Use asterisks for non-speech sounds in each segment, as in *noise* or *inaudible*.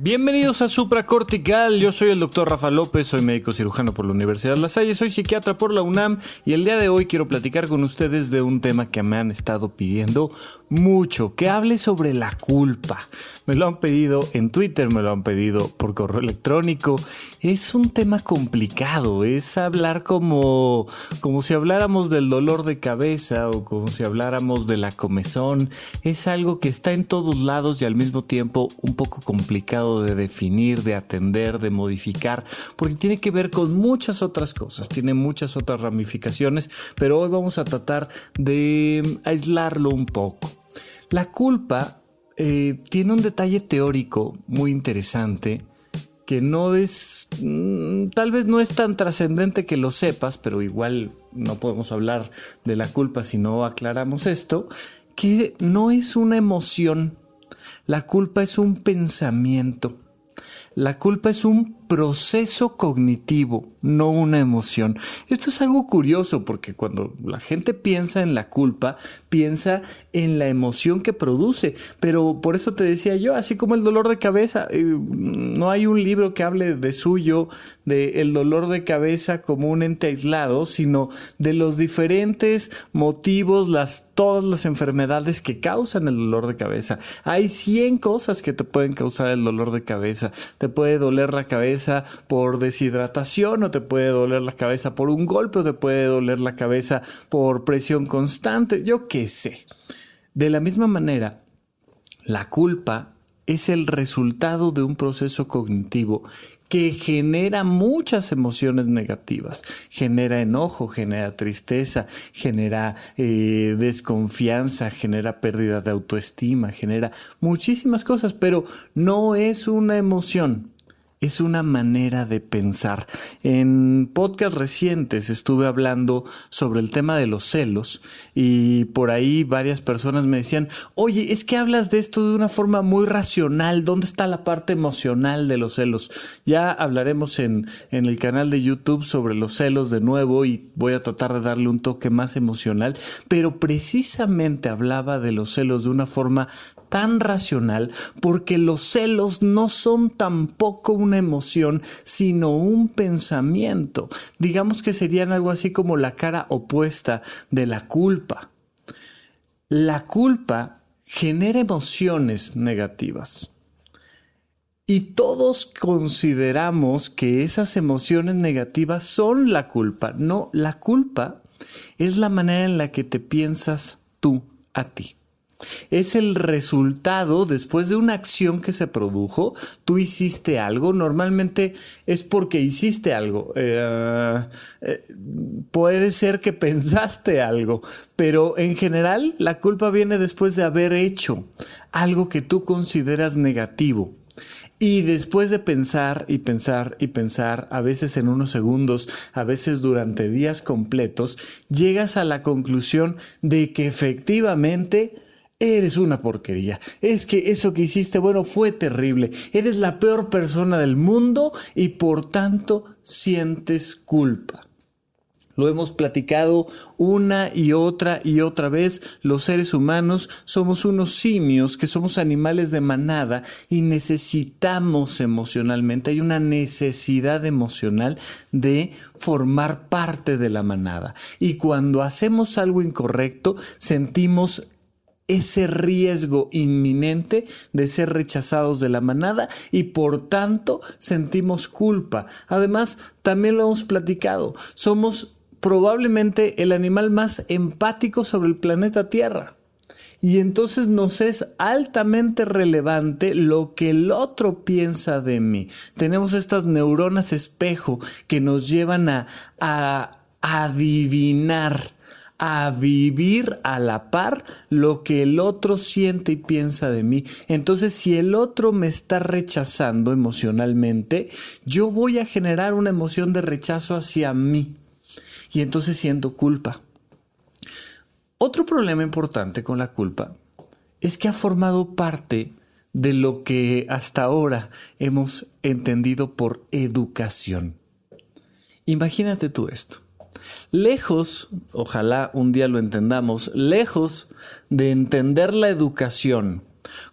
Bienvenidos a Supracortical, yo soy el doctor Rafa López, soy médico cirujano por la Universidad de La Salle, soy psiquiatra por la UNAM y el día de hoy quiero platicar con ustedes de un tema que me han estado pidiendo mucho, que hable sobre la culpa. Me lo han pedido en Twitter, me lo han pedido por correo electrónico. Es un tema complicado, es hablar como, como si habláramos del dolor de cabeza o como si habláramos de la comezón. Es algo que está en todos lados y al mismo tiempo un poco complicado de definir, de atender, de modificar, porque tiene que ver con muchas otras cosas, tiene muchas otras ramificaciones, pero hoy vamos a tratar de aislarlo un poco. La culpa eh, tiene un detalle teórico muy interesante que no es, mm, tal vez no es tan trascendente que lo sepas, pero igual no podemos hablar de la culpa si no aclaramos esto, que no es una emoción, la culpa es un pensamiento. La culpa es un proceso cognitivo, no una emoción. Esto es algo curioso porque cuando la gente piensa en la culpa, piensa en la emoción que produce. Pero por eso te decía yo, así como el dolor de cabeza, eh, no hay un libro que hable de suyo, de el dolor de cabeza como un ente aislado, sino de los diferentes motivos, las, todas las enfermedades que causan el dolor de cabeza. Hay 100 cosas que te pueden causar el dolor de cabeza. Te puede doler la cabeza por deshidratación o te puede doler la cabeza por un golpe o te puede doler la cabeza por presión constante, yo qué sé. De la misma manera, la culpa es el resultado de un proceso cognitivo que genera muchas emociones negativas. Genera enojo, genera tristeza, genera eh, desconfianza, genera pérdida de autoestima, genera muchísimas cosas, pero no es una emoción es una manera de pensar. En podcast recientes estuve hablando sobre el tema de los celos y por ahí varias personas me decían, oye, es que hablas de esto de una forma muy racional, ¿dónde está la parte emocional de los celos? Ya hablaremos en, en el canal de YouTube sobre los celos de nuevo y voy a tratar de darle un toque más emocional, pero precisamente hablaba de los celos de una forma tan racional porque los celos no son tampoco una emoción, sino un pensamiento. Digamos que serían algo así como la cara opuesta de la culpa. La culpa genera emociones negativas. Y todos consideramos que esas emociones negativas son la culpa. No, la culpa es la manera en la que te piensas tú a ti. Es el resultado después de una acción que se produjo. Tú hiciste algo. Normalmente es porque hiciste algo. Eh, eh, puede ser que *laughs* pensaste algo, pero en general la culpa viene después de haber hecho algo que tú consideras negativo. Y después de pensar y pensar y pensar, a veces en unos segundos, a veces durante días completos, llegas a la conclusión de que efectivamente Eres una porquería. Es que eso que hiciste, bueno, fue terrible. Eres la peor persona del mundo y por tanto sientes culpa. Lo hemos platicado una y otra y otra vez. Los seres humanos somos unos simios que somos animales de manada y necesitamos emocionalmente. Hay una necesidad emocional de formar parte de la manada. Y cuando hacemos algo incorrecto, sentimos ese riesgo inminente de ser rechazados de la manada y por tanto sentimos culpa. Además, también lo hemos platicado, somos probablemente el animal más empático sobre el planeta Tierra. Y entonces nos es altamente relevante lo que el otro piensa de mí. Tenemos estas neuronas espejo que nos llevan a, a adivinar a vivir a la par lo que el otro siente y piensa de mí. Entonces, si el otro me está rechazando emocionalmente, yo voy a generar una emoción de rechazo hacia mí. Y entonces siento culpa. Otro problema importante con la culpa es que ha formado parte de lo que hasta ahora hemos entendido por educación. Imagínate tú esto. Lejos, ojalá un día lo entendamos, lejos de entender la educación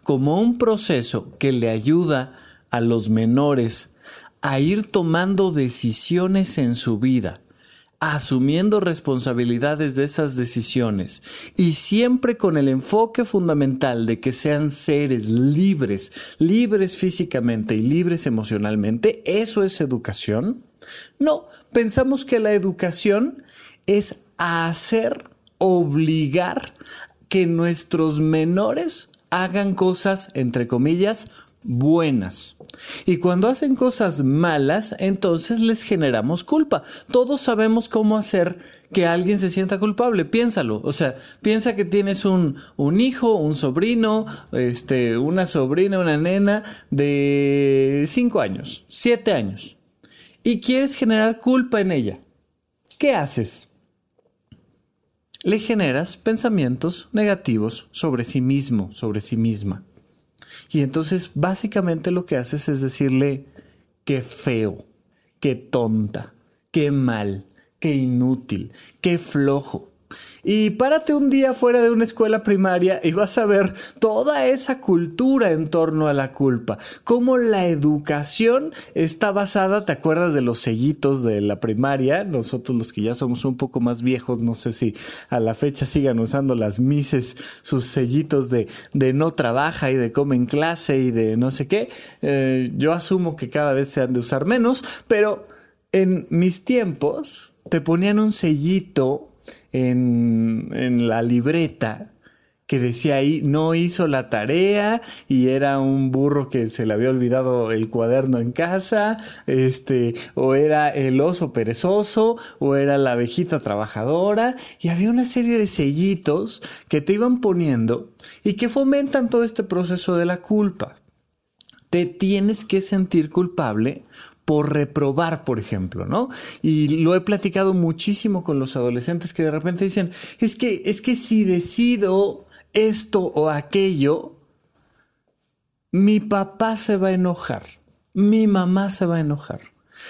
como un proceso que le ayuda a los menores a ir tomando decisiones en su vida, asumiendo responsabilidades de esas decisiones y siempre con el enfoque fundamental de que sean seres libres, libres físicamente y libres emocionalmente, ¿eso es educación? No, pensamos que la educación es hacer, obligar que nuestros menores hagan cosas, entre comillas, buenas. Y cuando hacen cosas malas, entonces les generamos culpa. Todos sabemos cómo hacer que alguien se sienta culpable. Piénsalo. O sea, piensa que tienes un, un hijo, un sobrino, este, una sobrina, una nena de 5 años, 7 años. Y quieres generar culpa en ella. ¿Qué haces? Le generas pensamientos negativos sobre sí mismo, sobre sí misma. Y entonces básicamente lo que haces es decirle, qué feo, qué tonta, qué mal, qué inútil, qué flojo. Y párate un día fuera de una escuela primaria y vas a ver toda esa cultura en torno a la culpa. Cómo la educación está basada, ¿te acuerdas de los sellitos de la primaria? Nosotros los que ya somos un poco más viejos, no sé si a la fecha sigan usando las mises sus sellitos de, de no trabaja y de come en clase y de no sé qué. Eh, yo asumo que cada vez se han de usar menos, pero en mis tiempos te ponían un sellito en, la libreta que decía ahí no hizo la tarea y era un burro que se le había olvidado el cuaderno en casa, este, o era el oso perezoso, o era la abejita trabajadora, y había una serie de sellitos que te iban poniendo y que fomentan todo este proceso de la culpa. Te tienes que sentir culpable por reprobar, por ejemplo, ¿no? Y lo he platicado muchísimo con los adolescentes que de repente dicen, es que, es que si decido esto o aquello, mi papá se va a enojar, mi mamá se va a enojar.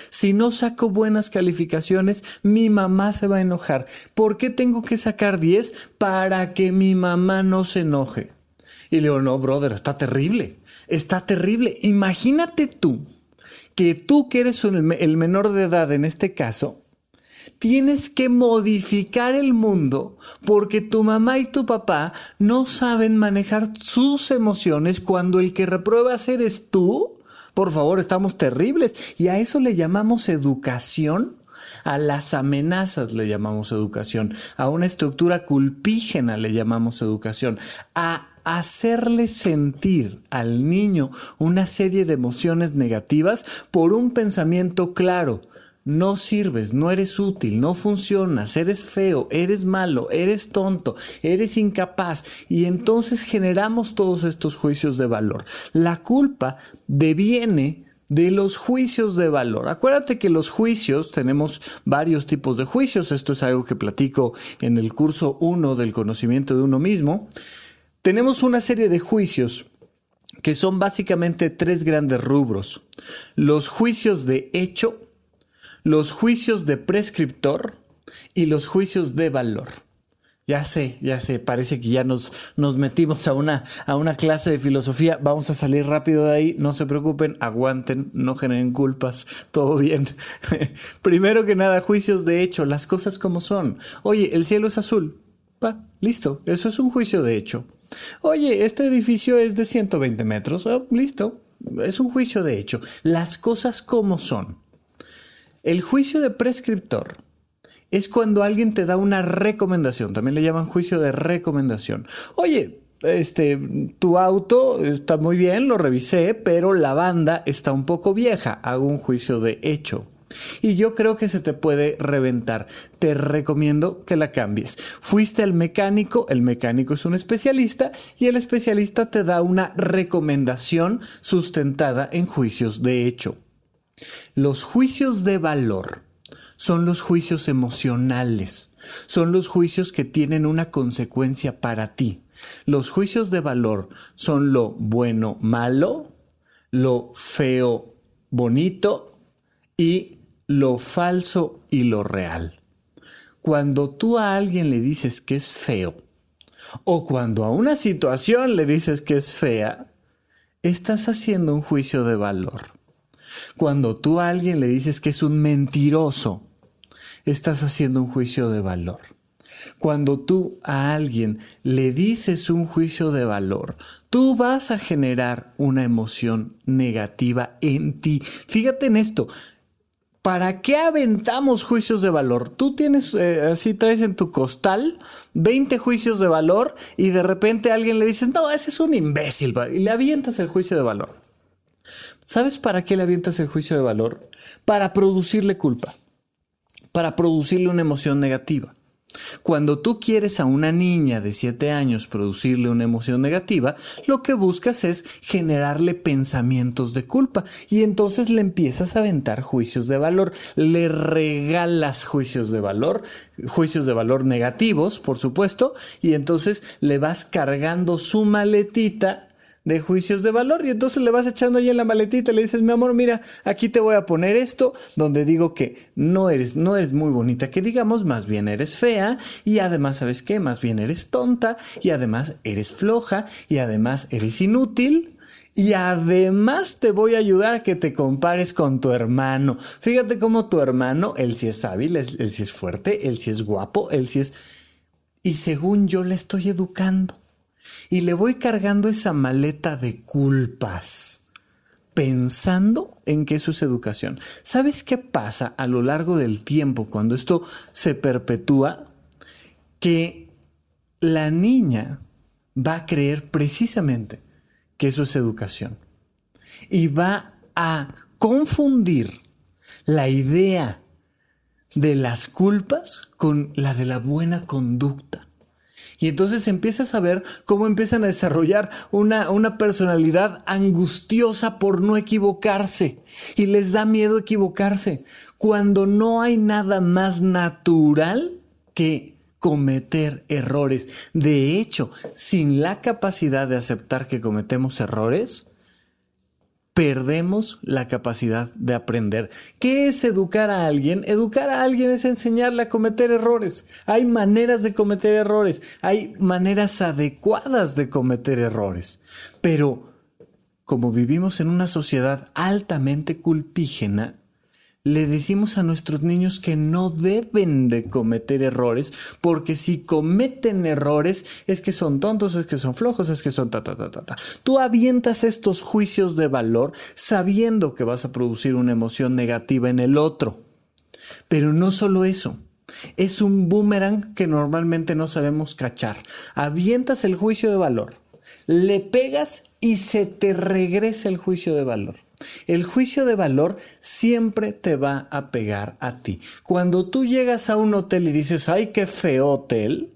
Si no saco buenas calificaciones, mi mamá se va a enojar. ¿Por qué tengo que sacar 10? Para que mi mamá no se enoje. Y le digo, no, brother, está terrible. Está terrible. Imagínate tú que tú que eres el menor de edad en este caso, tienes que modificar el mundo porque tu mamá y tu papá no saben manejar sus emociones cuando el que reprueba eres tú. Por favor, estamos terribles. Y a eso le llamamos educación. A las amenazas le llamamos educación. A una estructura culpígena le llamamos educación. A hacerle sentir al niño una serie de emociones negativas por un pensamiento claro. No sirves, no eres útil, no funcionas, eres feo, eres malo, eres tonto, eres incapaz y entonces generamos todos estos juicios de valor. La culpa deviene de los juicios de valor. Acuérdate que los juicios, tenemos varios tipos de juicios, esto es algo que platico en el curso 1 del conocimiento de uno mismo tenemos una serie de juicios que son básicamente tres grandes rubros. Los juicios de hecho, los juicios de prescriptor y los juicios de valor. Ya sé, ya sé, parece que ya nos, nos metimos a una, a una clase de filosofía. Vamos a salir rápido de ahí, no se preocupen, aguanten, no generen culpas, todo bien. *laughs* Primero que nada, juicios de hecho, las cosas como son. Oye, el cielo es azul. Va, listo, eso es un juicio de hecho. Oye, este edificio es de 120 metros. Oh, listo. Es un juicio de hecho. Las cosas como son. El juicio de prescriptor es cuando alguien te da una recomendación. También le llaman juicio de recomendación. Oye, este, tu auto está muy bien, lo revisé, pero la banda está un poco vieja. Hago un juicio de hecho. Y yo creo que se te puede reventar. Te recomiendo que la cambies. Fuiste al mecánico, el mecánico es un especialista y el especialista te da una recomendación sustentada en juicios de hecho. Los juicios de valor son los juicios emocionales. son los juicios que tienen una consecuencia para ti. Los juicios de valor son lo bueno, malo, lo feo, bonito y lo falso y lo real. Cuando tú a alguien le dices que es feo o cuando a una situación le dices que es fea, estás haciendo un juicio de valor. Cuando tú a alguien le dices que es un mentiroso, estás haciendo un juicio de valor. Cuando tú a alguien le dices un juicio de valor, tú vas a generar una emoción negativa en ti. Fíjate en esto. ¿Para qué aventamos juicios de valor? Tú tienes, eh, así traes en tu costal 20 juicios de valor y de repente alguien le dices, no, ese es un imbécil, y le avientas el juicio de valor. ¿Sabes para qué le avientas el juicio de valor? Para producirle culpa, para producirle una emoción negativa. Cuando tú quieres a una niña de 7 años producirle una emoción negativa, lo que buscas es generarle pensamientos de culpa y entonces le empiezas a aventar juicios de valor, le regalas juicios de valor, juicios de valor negativos, por supuesto, y entonces le vas cargando su maletita de juicios de valor y entonces le vas echando ahí en la maletita le dices, mi amor, mira, aquí te voy a poner esto donde digo que no eres, no eres muy bonita, que digamos, más bien eres fea y además, ¿sabes qué? Más bien eres tonta y además eres floja y además eres inútil. Y además te voy a ayudar a que te compares con tu hermano. Fíjate cómo tu hermano, él sí es hábil, él, él sí es fuerte, él sí es guapo, él sí es... Y según yo le estoy educando y le voy cargando esa maleta de culpas pensando en que eso es educación. ¿Sabes qué pasa a lo largo del tiempo cuando esto se perpetúa? Que la niña va a creer precisamente que eso es educación y va a confundir la idea de las culpas con la de la buena conducta. Y entonces empiezas a ver cómo empiezan a desarrollar una, una personalidad angustiosa por no equivocarse. Y les da miedo equivocarse. Cuando no hay nada más natural que cometer errores. De hecho, sin la capacidad de aceptar que cometemos errores, perdemos la capacidad de aprender. ¿Qué es educar a alguien? Educar a alguien es enseñarle a cometer errores. Hay maneras de cometer errores, hay maneras adecuadas de cometer errores. Pero como vivimos en una sociedad altamente culpígena, le decimos a nuestros niños que no deben de cometer errores, porque si cometen errores es que son tontos, es que son flojos, es que son ta ta ta ta ta. Tú avientas estos juicios de valor sabiendo que vas a producir una emoción negativa en el otro. Pero no solo eso. Es un boomerang que normalmente no sabemos cachar. Avientas el juicio de valor, le pegas y se te regresa el juicio de valor. El juicio de valor siempre te va a pegar a ti. Cuando tú llegas a un hotel y dices, ay, qué feo hotel,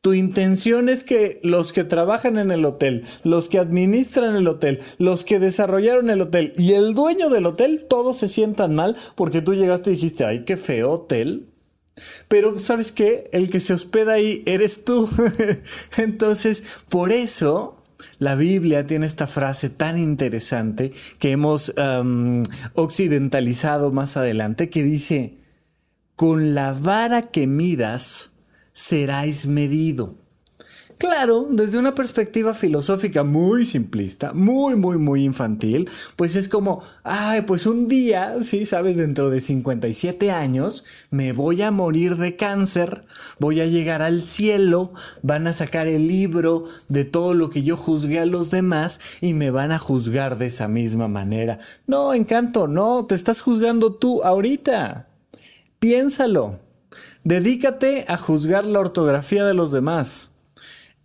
tu intención es que los que trabajan en el hotel, los que administran el hotel, los que desarrollaron el hotel y el dueño del hotel, todos se sientan mal porque tú llegaste y dijiste, ay, qué feo hotel. Pero sabes qué, el que se hospeda ahí eres tú. *laughs* Entonces, por eso la Biblia tiene esta frase tan interesante que hemos occidentalizado más adelante que dice, con la vara que midas seráis medido. Claro, desde una perspectiva filosófica muy simplista, muy, muy, muy infantil, pues es como, ay, pues un día, sí, sabes, dentro de 57 años, me voy a morir de cáncer, voy a llegar al cielo, van a sacar el libro de todo lo que yo juzgué a los demás y me van a juzgar de esa misma manera. No, encanto, no, te estás juzgando tú ahorita. Piénsalo. Dedícate a juzgar la ortografía de los demás.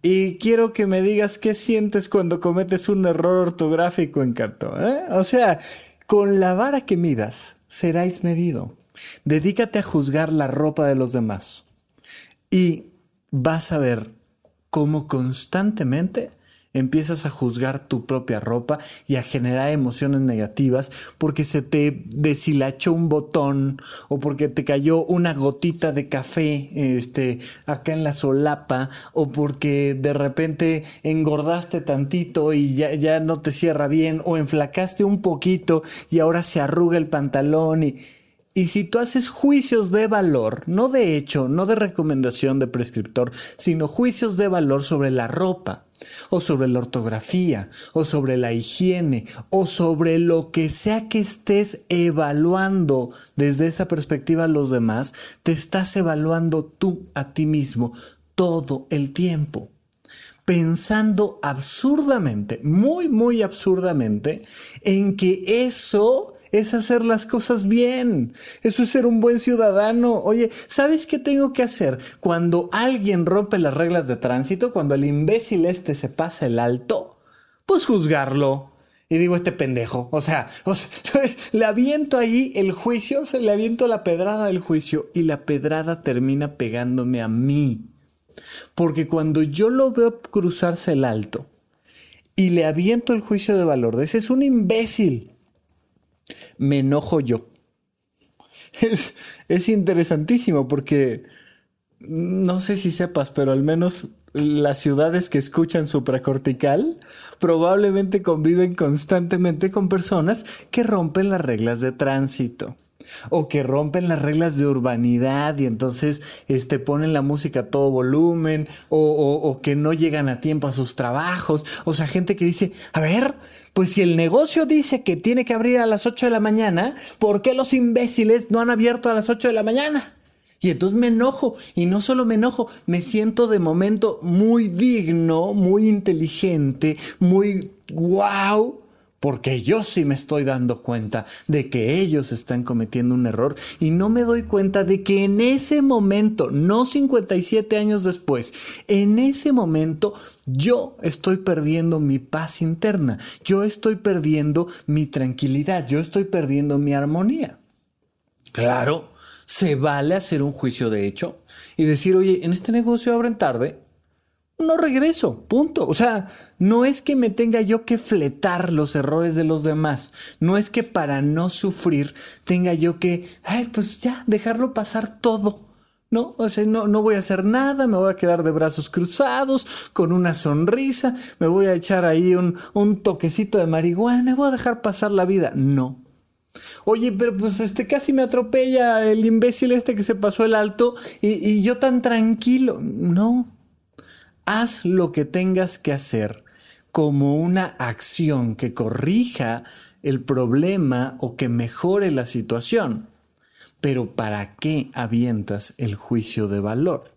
Y quiero que me digas qué sientes cuando cometes un error ortográfico, Encanto. ¿eh? O sea, con la vara que midas, seráis medido. Dedícate a juzgar la ropa de los demás. Y vas a ver cómo constantemente empiezas a juzgar tu propia ropa y a generar emociones negativas porque se te deshilachó un botón o porque te cayó una gotita de café este, acá en la solapa o porque de repente engordaste tantito y ya, ya no te cierra bien o enflacaste un poquito y ahora se arruga el pantalón y... Y si tú haces juicios de valor, no de hecho, no de recomendación de prescriptor, sino juicios de valor sobre la ropa, o sobre la ortografía, o sobre la higiene, o sobre lo que sea que estés evaluando desde esa perspectiva a los demás, te estás evaluando tú a ti mismo todo el tiempo. Pensando absurdamente, muy, muy absurdamente, en que eso es hacer las cosas bien. Eso es ser un buen ciudadano. Oye, ¿sabes qué tengo que hacer? Cuando alguien rompe las reglas de tránsito, cuando el imbécil este se pasa el alto, pues juzgarlo. Y digo, este pendejo. O sea, o sea *laughs* le aviento ahí el juicio, se le aviento la pedrada del juicio y la pedrada termina pegándome a mí. Porque cuando yo lo veo cruzarse el alto y le aviento el juicio de valor ese es un imbécil me enojo yo. Es, es interesantísimo porque no sé si sepas, pero al menos las ciudades que escuchan supracortical probablemente conviven constantemente con personas que rompen las reglas de tránsito o que rompen las reglas de urbanidad y entonces este, ponen la música a todo volumen o, o, que no llegan a tiempo a sus trabajos. O sea, gente que dice, a ver, pues si el negocio dice que tiene que abrir a las 8 de la mañana, ¿por qué los imbéciles no han abierto a las 8 de la mañana? Y entonces me enojo, y no solo me enojo, me siento de momento muy digno, muy inteligente, muy wow, porque yo sí me estoy dando cuenta de que ellos están cometiendo un error y no me doy cuenta de que en ese momento, no 57 años después, en ese momento yo estoy perdiendo mi paz interna, yo estoy perdiendo mi tranquilidad, yo estoy perdiendo mi armonía. Claro, se vale hacer un juicio de hecho y decir, oye, en este negocio abren tarde, no regreso, punto. O sea, no es que me tenga yo que fletar los errores de los demás, no es que para no sufrir tenga yo que, ay, pues ya, dejarlo pasar todo. No, o sea, no, no voy a hacer nada, me voy a quedar de brazos cruzados, con una sonrisa, me voy a echar ahí un, un toquecito de marihuana, voy a dejar pasar la vida. No, Oye, pero pues este casi me atropella el imbécil este que se pasó el alto y, y, yo tan tranquilo. No, haz lo que tengas que hacer como una acción que corrija el problema o que mejore la situación. Pero ¿para qué avientas el juicio de valor?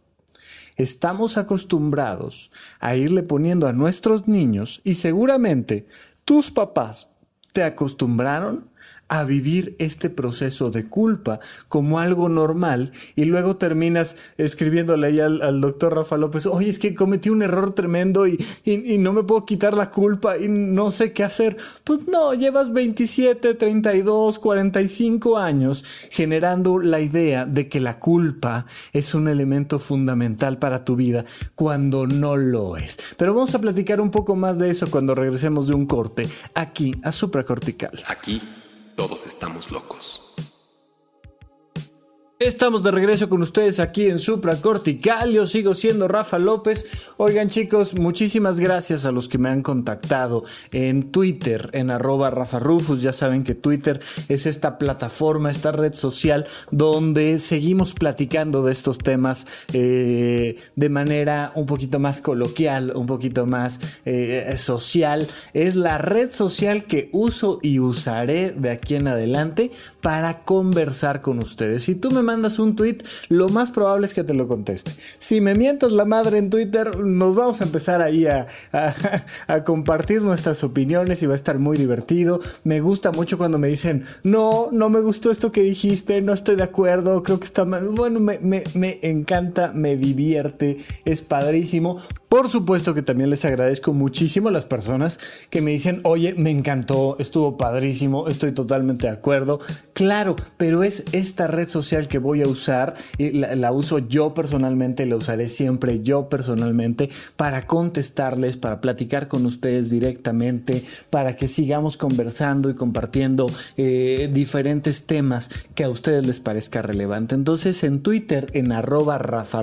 Estamos acostumbrados a irle poniendo a nuestros niños y seguramente tus papás te acostumbraron a vivir este proceso de culpa como algo normal y luego terminas escribiéndole ahí al, doctor Rafa López, oye, es que cometí un error tremendo y, y, no me puedo quitar la culpa y no sé qué hacer. Pues no, llevas 27, 32, 45 años generando la idea de que la culpa es un elemento fundamental para tu vida cuando no lo es. Pero vamos a platicar un poco más de eso cuando regresemos de un corte aquí a supracortical. Aquí todos estamos locos. Estamos de regreso con ustedes aquí en Supra Cortical. Yo sigo siendo Rafa López. Oigan chicos, muchísimas gracias a los que me han contactado en Twitter, en arroba Rafa Rufus. Ya saben que Twitter es esta plataforma, esta red social donde seguimos platicando de estos temas eh, de manera un poquito más coloquial, un poquito más eh, social. Es la red social que uso y usaré de aquí en adelante para conversar con ustedes. Si tú me mandas un tweet, lo más probable es que te lo conteste. Si me mientas la madre en Twitter, nos vamos a empezar ahí a, *laughs* a, compartir nuestras opiniones y va a estar muy divertido. Me gusta mucho cuando me dicen, no, no me gustó esto que dijiste, no estoy de acuerdo, creo que está mal. Bueno, me, me, me encanta, me divierte, es padrísimo. Por supuesto que también les agradezco muchísimo a las personas que me dicen, oye, me encantó, estuvo padrísimo, estoy totalmente de acuerdo Claro, pero es esta red social que voy a usar, y la, uso yo personalmente, la usaré siempre yo personalmente para contestarles, para platicar con ustedes directamente, para que sigamos conversando y compartiendo eh, diferentes temas que a ustedes les parezca relevante. Entonces en Twitter, en arroba Rafa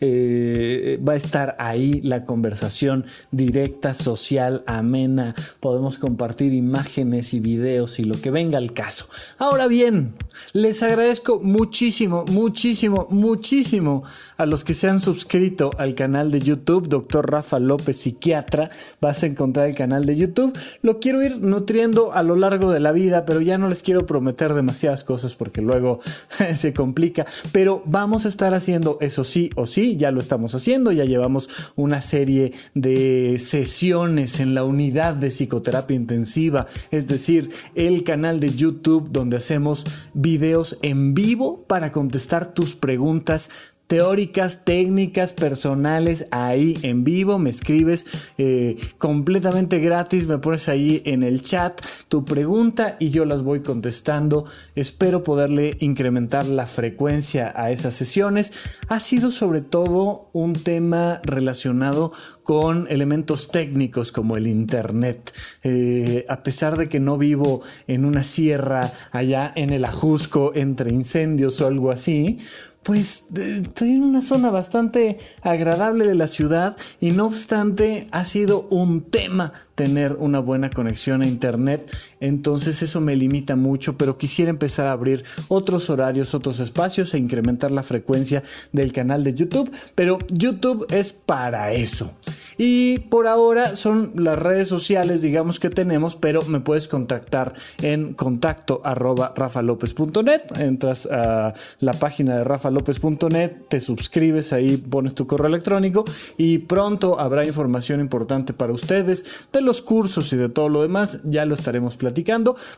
eh, va a estar ahí la conversación directa, social, amena. Podemos compartir imágenes y videos y lo que venga al caso. Ahora bien, les agradezco muchísimo, muchísimo, muchísimo a los que se han suscrito al canal de YouTube, Doctor Rafa López Psiquiatra. Vas a encontrar el canal de YouTube. Lo quiero ir nutriendo a lo largo de la vida, pero ya no les quiero prometer demasiadas cosas porque luego *laughs* se complica. Pero vamos a estar haciendo eso sí o sí, ya lo estamos haciendo, ya llevamos una serie de sesiones en la unidad de psicoterapia intensiva, es decir, el canal de YouTube donde hacemos videos en vivo para contestar tus preguntas teóricas, técnicas, personales, ahí en vivo, me escribes eh, completamente gratis, me pones ahí en el chat tu pregunta y yo las voy contestando. Espero poderle incrementar la frecuencia a esas sesiones. Ha sido sobre todo un tema relacionado con elementos técnicos como el Internet. Eh, a pesar de que no vivo en una sierra allá en el Ajusco entre incendios o algo así, pues estoy en una zona bastante agradable de la ciudad y no obstante ha sido un tema tener una buena conexión a internet, entonces eso me limita mucho, pero quisiera empezar a abrir otros horarios, otros espacios e incrementar la frecuencia del canal de YouTube, pero YouTube es para eso. Y por ahora son las redes sociales, digamos que tenemos, pero me puedes contactar en contacto arroba rafalopez.net. Entras a la página de rafalopez.net, te suscribes ahí, pones tu correo electrónico y pronto habrá información importante para ustedes de los cursos y de todo lo demás. Ya lo estaremos platicando,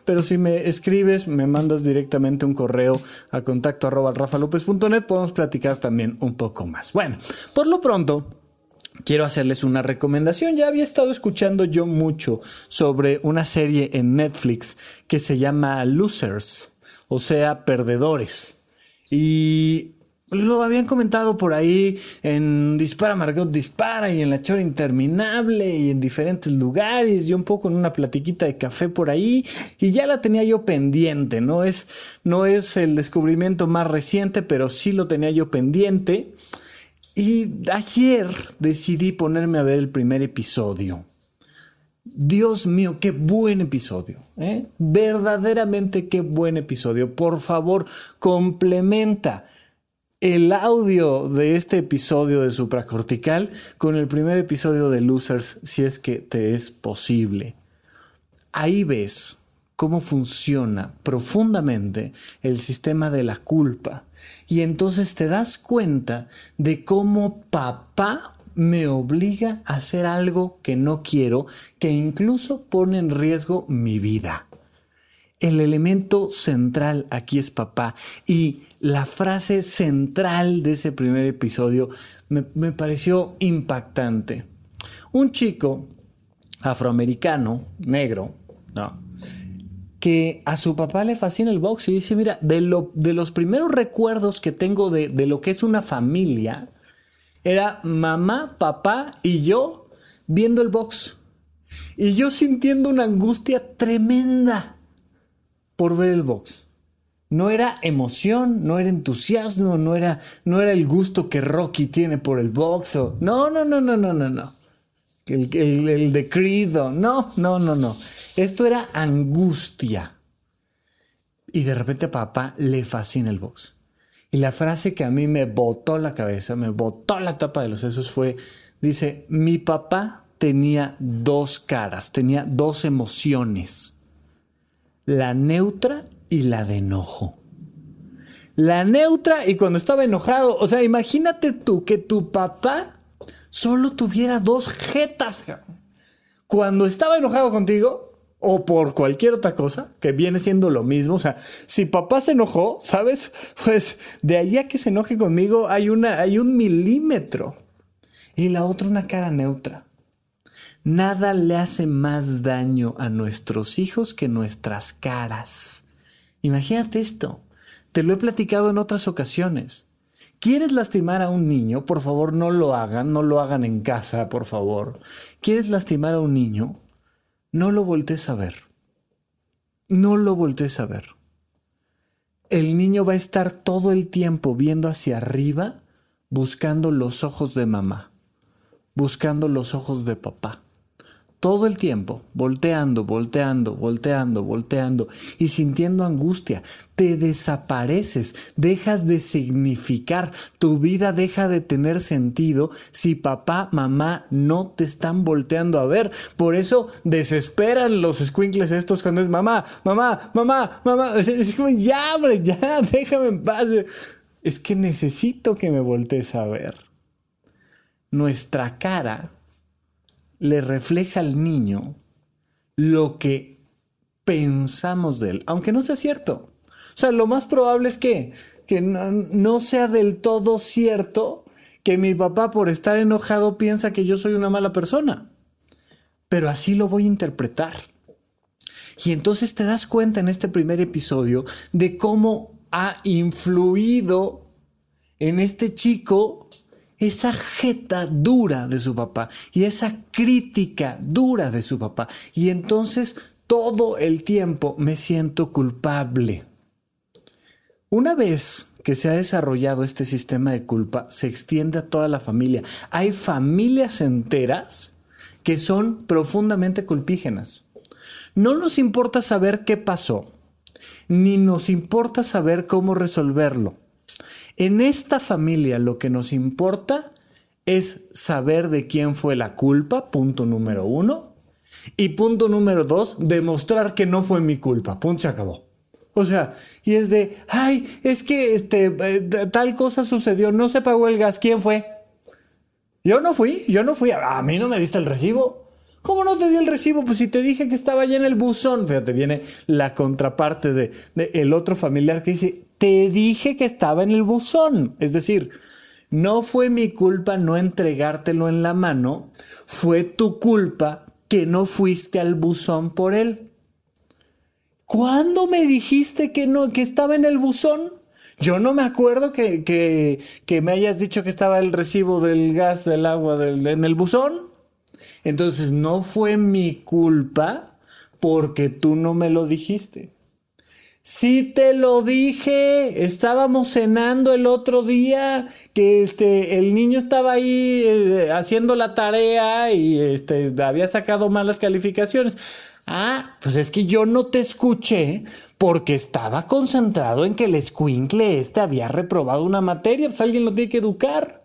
pero si me escribes, me mandas directamente un correo a contacto podemos platicar también un poco más. Bueno, por lo pronto quiero hacerles una recomendación. Ya había estado escuchando yo mucho sobre una serie en Netflix que se llama Losers, o sea, perdedores. Y lo habían comentado por ahí en Dispara Margot Dispara y en La Chora Interminable y en diferentes lugares y un poco en una platiquita de café por ahí y ya la tenía yo pendiente, no es, no es el descubrimiento más reciente, pero sí lo tenía yo pendiente. Y ayer decidí ponerme a ver el primer episodio. Dios mío, qué buen episodio. ¿eh? Verdaderamente qué buen episodio. Por favor, complementa el audio de este episodio de supracortical con el primer episodio de Losers, si es que te es posible. Ahí ves cómo funciona profundamente el sistema de la culpa y entonces te das cuenta de cómo papá me obliga a hacer algo que no quiero, que incluso pone en riesgo mi vida. El elemento central aquí es papá y la frase central de ese primer episodio me, pareció impactante. Un chico afroamericano, negro, que a su papá le fascina el box y dice, mira, de los primeros recuerdos que tengo de, de lo que es una familia, era mamá, papá y yo viendo el box. Y yo sintiendo una angustia tremenda por ver el box. No era emoción, no era entusiasmo, no era, no era el gusto que Rocky tiene por el box. no, no, no, no, no, no, no. El, el, de no, no, no, no. Esto era angustia. Y de repente a papá le fascina el box. Y la frase que a mí me botó la cabeza, me botó la tapa de los sesos fue, dice, mi papá tenía dos caras, tenía dos emociones, la neutra y la de enojo. La neutra y cuando estaba enojado, o sea, imagínate tú que tu papá solo tuviera dos jetas. Cuando estaba enojado contigo, o por cualquier otra cosa, que viene siendo lo mismo. O sea, si papá se enojó, ¿sabes? *laughs* Pues de ahí a que se enoje conmigo hay, una, hay un milímetro. Y la otra una cara neutra. Nada le hace más daño a nuestros hijos que nuestras caras. Imagínate esto. Te lo he platicado en otras ocasiones. ¿Quieres lastimar a un niño? Por favor, no lo hagan, no lo hagan en casa, por favor. ¿Quieres lastimar a un niño? No lo voltees a ver. No lo voltees a ver. El niño va a estar todo el tiempo viendo hacia arriba, buscando los ojos de mamá, buscando los ojos de papá todo el tiempo, volteando, volteando, volteando, volteando y sintiendo angustia, te desapareces, dejas de significar, tu vida deja de tener sentido si papá, mamá no te están volteando a ver. Por eso desesperan los squinkles estos cuando es mamá, mamá, mamá, mamá. *laughs* Es como, ya, hombre, ya, *laughs* déjame en paz. Es que necesito que me voltees a ver. Nuestra cara le refleja al niño lo que pensamos de él, aunque no sea cierto. O sea, lo más probable es que, que no, sea del todo cierto que mi papá por estar enojado piensa que yo soy una mala persona. Pero así lo voy a interpretar. Y entonces te das cuenta en este primer episodio de cómo ha influido en este chico esa jeta dura de su papá y esa crítica dura de su papá. Y entonces todo el tiempo me siento culpable. Una vez que se ha desarrollado este sistema de culpa, se extiende a toda la familia. Hay familias enteras que son profundamente culpígenas. No nos importa saber qué pasó, ni nos importa saber cómo resolverlo en esta familia lo que nos importa es saber de quién fue la culpa, punto número uno. Y punto número dos, demostrar que no fue mi culpa. Punto, se acabó. O sea, y es de, ay, es que este, eh, tal cosa sucedió, no se pagó el gas, ¿quién fue? Yo no fui, yo no fui, a mí no me diste el recibo. ¿Cómo no te di el recibo? Pues si te dije que estaba allá en el buzón, fíjate, viene la contraparte de, de el otro familiar que dice, te dije que estaba en el buzón. Es decir, no fue mi culpa no entregártelo en la mano, fue tu culpa que no fuiste al buzón por él. ¿Cuándo me dijiste que no, que estaba en el buzón? Yo no me acuerdo que, que, que me hayas dicho que estaba el recibo del gas, del agua en el buzón. Entonces no fue mi culpa porque tú no me lo dijiste. Sí te lo dije, estábamos cenando el otro día que este el niño estaba ahí eh, haciendo la tarea y este había sacado malas calificaciones. Ah, pues es que yo no te escuché porque estaba concentrado en que el escuincle este había reprobado una materia, pues alguien lo tiene que educar.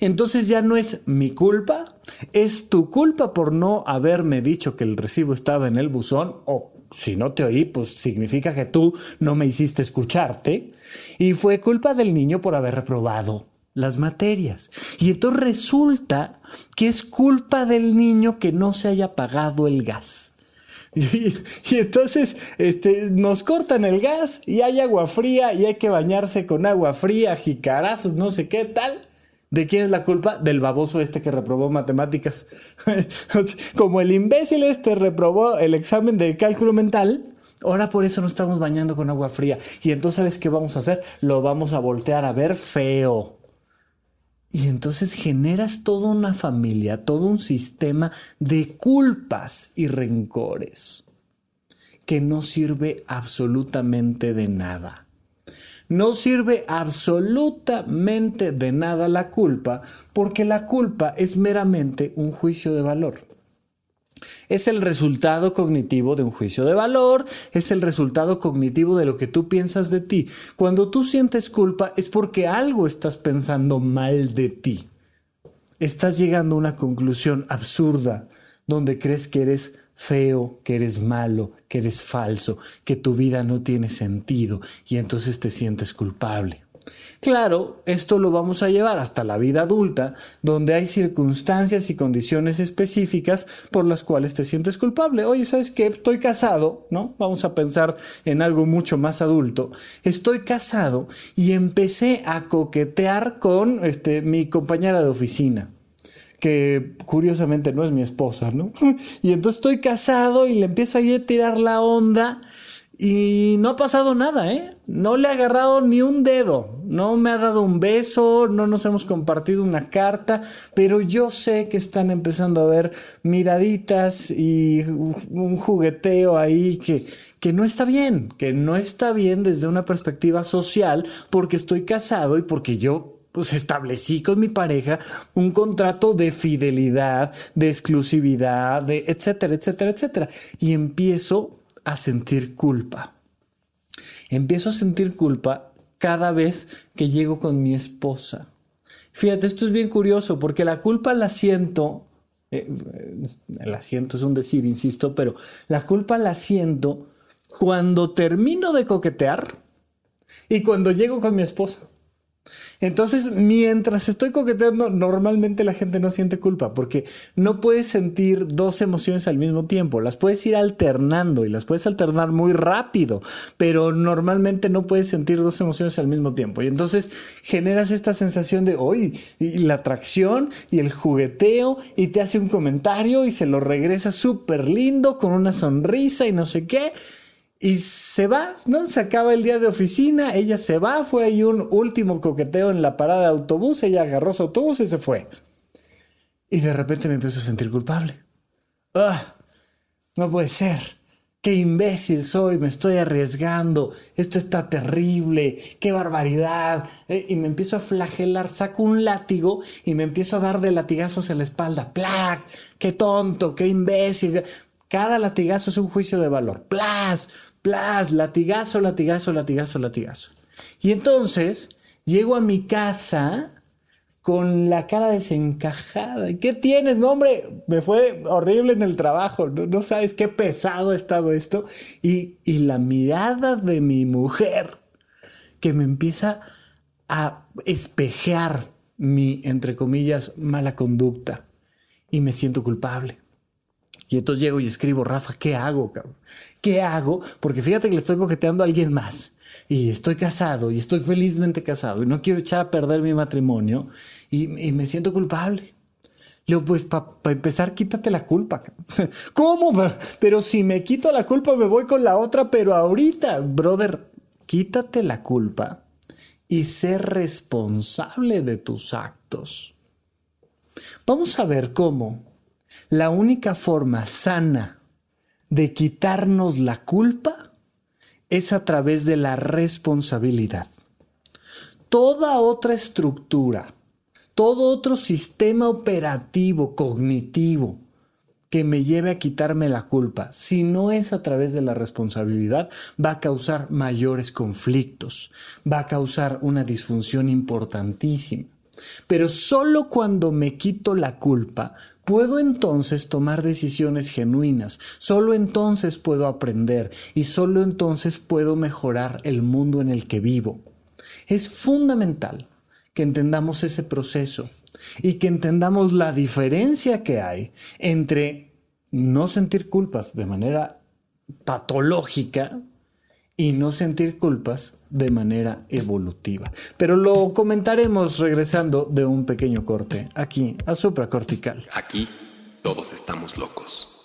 Entonces ya no es mi culpa, es tu culpa por no haberme dicho que el recibo estaba en el buzón o si no te oí, pues significa que tú no me hiciste escucharte. Y fue culpa del niño por haber reprobado las materias. Y entonces resulta que es culpa del niño que no se haya pagado el gas. *laughs* Y, entonces este, nos cortan el gas y hay agua fría y hay que bañarse con agua fría, jicarazos, no sé qué tal. ¿De quién es la culpa? Del baboso este que reprobó matemáticas. *laughs* Como el imbécil este reprobó el examen de cálculo mental, ahora por eso nos estamos bañando con agua fría. Y entonces, ¿sabes qué vamos a hacer? Lo vamos a voltear a ver feo. Y entonces generas toda una familia, todo un sistema de culpas y rencores que no sirve absolutamente de nada. No sirve absolutamente de nada la culpa porque la culpa es meramente un juicio de valor. Es el resultado cognitivo de un juicio de valor, es el resultado cognitivo de lo que tú piensas de ti. Cuando tú sientes culpa es porque algo estás pensando mal de ti. Estás llegando a una conclusión absurda donde crees que eres feo, que eres malo, que eres falso, que tu vida no tiene sentido y entonces te sientes culpable. Claro, esto lo vamos a llevar hasta la vida adulta, donde hay circunstancias y condiciones específicas por las cuales te sientes culpable. Oye, ¿sabes qué? Estoy casado, ¿no? Vamos a pensar en algo mucho más adulto. Estoy casado y empecé a coquetear con este, mi compañera de oficina que curiosamente no es mi esposa, ¿no? *laughs* Y entonces estoy casado y le empiezo a ir a tirar la onda Y no ha pasado nada, ¿eh? No le ha agarrado ni un dedo, no me ha dado un beso, no nos hemos compartido una carta, pero yo sé que están empezando a ver miraditas y un jugueteo ahí que, que no está bien, que no está bien desde una perspectiva social porque estoy casado y porque yo pues establecí con mi pareja un contrato de fidelidad, de exclusividad, de etcétera, etcétera, etcétera. Y empiezo a sentir culpa. Empiezo a sentir culpa cada vez que llego con mi esposa. Fíjate, esto es bien curioso porque la culpa la siento, eh, la siento es un decir, insisto, pero la culpa la siento cuando termino de coquetear y cuando llego con mi esposa. Entonces, mientras estoy coqueteando, normalmente la gente no siente culpa porque no puedes sentir dos emociones al mismo tiempo. Las puedes ir alternando y las puedes alternar muy rápido, pero normalmente no puedes sentir dos emociones al mismo tiempo. Y entonces generas esta sensación de, hoy y la atracción y el jugueteo y te hace un comentario y se lo regresa súper lindo con una sonrisa y no sé qué. Y se va, ¿no? Se acaba el día de oficina, ella se va, fue ahí un último coqueteo en la parada de autobús, ella agarró su autobús y se fue. Y de repente me empiezo a sentir culpable. ¡Ah! No puede ser. ¡Qué imbécil soy! Me estoy arriesgando. Esto está terrible. ¡Qué barbaridad! Eh, y me empiezo a flagelar. Saco un látigo y me empiezo a dar de latigazos en la espalda. ¡Plac! ¡Qué tonto! ¡Qué imbécil! Cada latigazo es un juicio de valor. ¡Plas! plas, latigazo, latigazo, latigazo, latigazo. Y entonces llego a mi casa con la cara desencajada. ¿Qué tienes? No, hombre, me fue horrible en el trabajo. No, sabes qué pesado ha estado esto. Y, y la mirada de mi mujer que me empieza a espejear mi, entre comillas, mala conducta. Y me siento culpable. Y entonces llego y escribo, Rafa, ¿qué hago, cabrón? ¿Qué hago? Porque fíjate que le estoy coqueteando a alguien más. Y estoy casado y estoy felizmente casado y no quiero echar a perder mi matrimonio y, me siento culpable. Le digo, pues para empezar, quítate la culpa. *laughs* ¿Cómo? Pero si me quito la culpa, me voy con la otra, pero ahorita, brother, quítate la culpa y sé responsable de tus actos. Vamos a ver cómo la única forma sana de quitarnos la culpa es a través de la responsabilidad. Toda otra estructura, todo otro sistema operativo, cognitivo, que me lleve a quitarme la culpa, si no es a través de la responsabilidad, va a causar mayores conflictos, va a causar una disfunción importantísima. Pero solo cuando me quito la culpa, puedo entonces tomar decisiones genuinas, solo entonces puedo aprender y solo entonces puedo mejorar el mundo en el que vivo. Es fundamental que entendamos ese proceso y que entendamos la diferencia que hay entre no sentir culpas de manera patológica y no sentir culpas de manera evolutiva. Pero lo comentaremos regresando de un pequeño corte aquí a supracortical. Aquí todos estamos locos.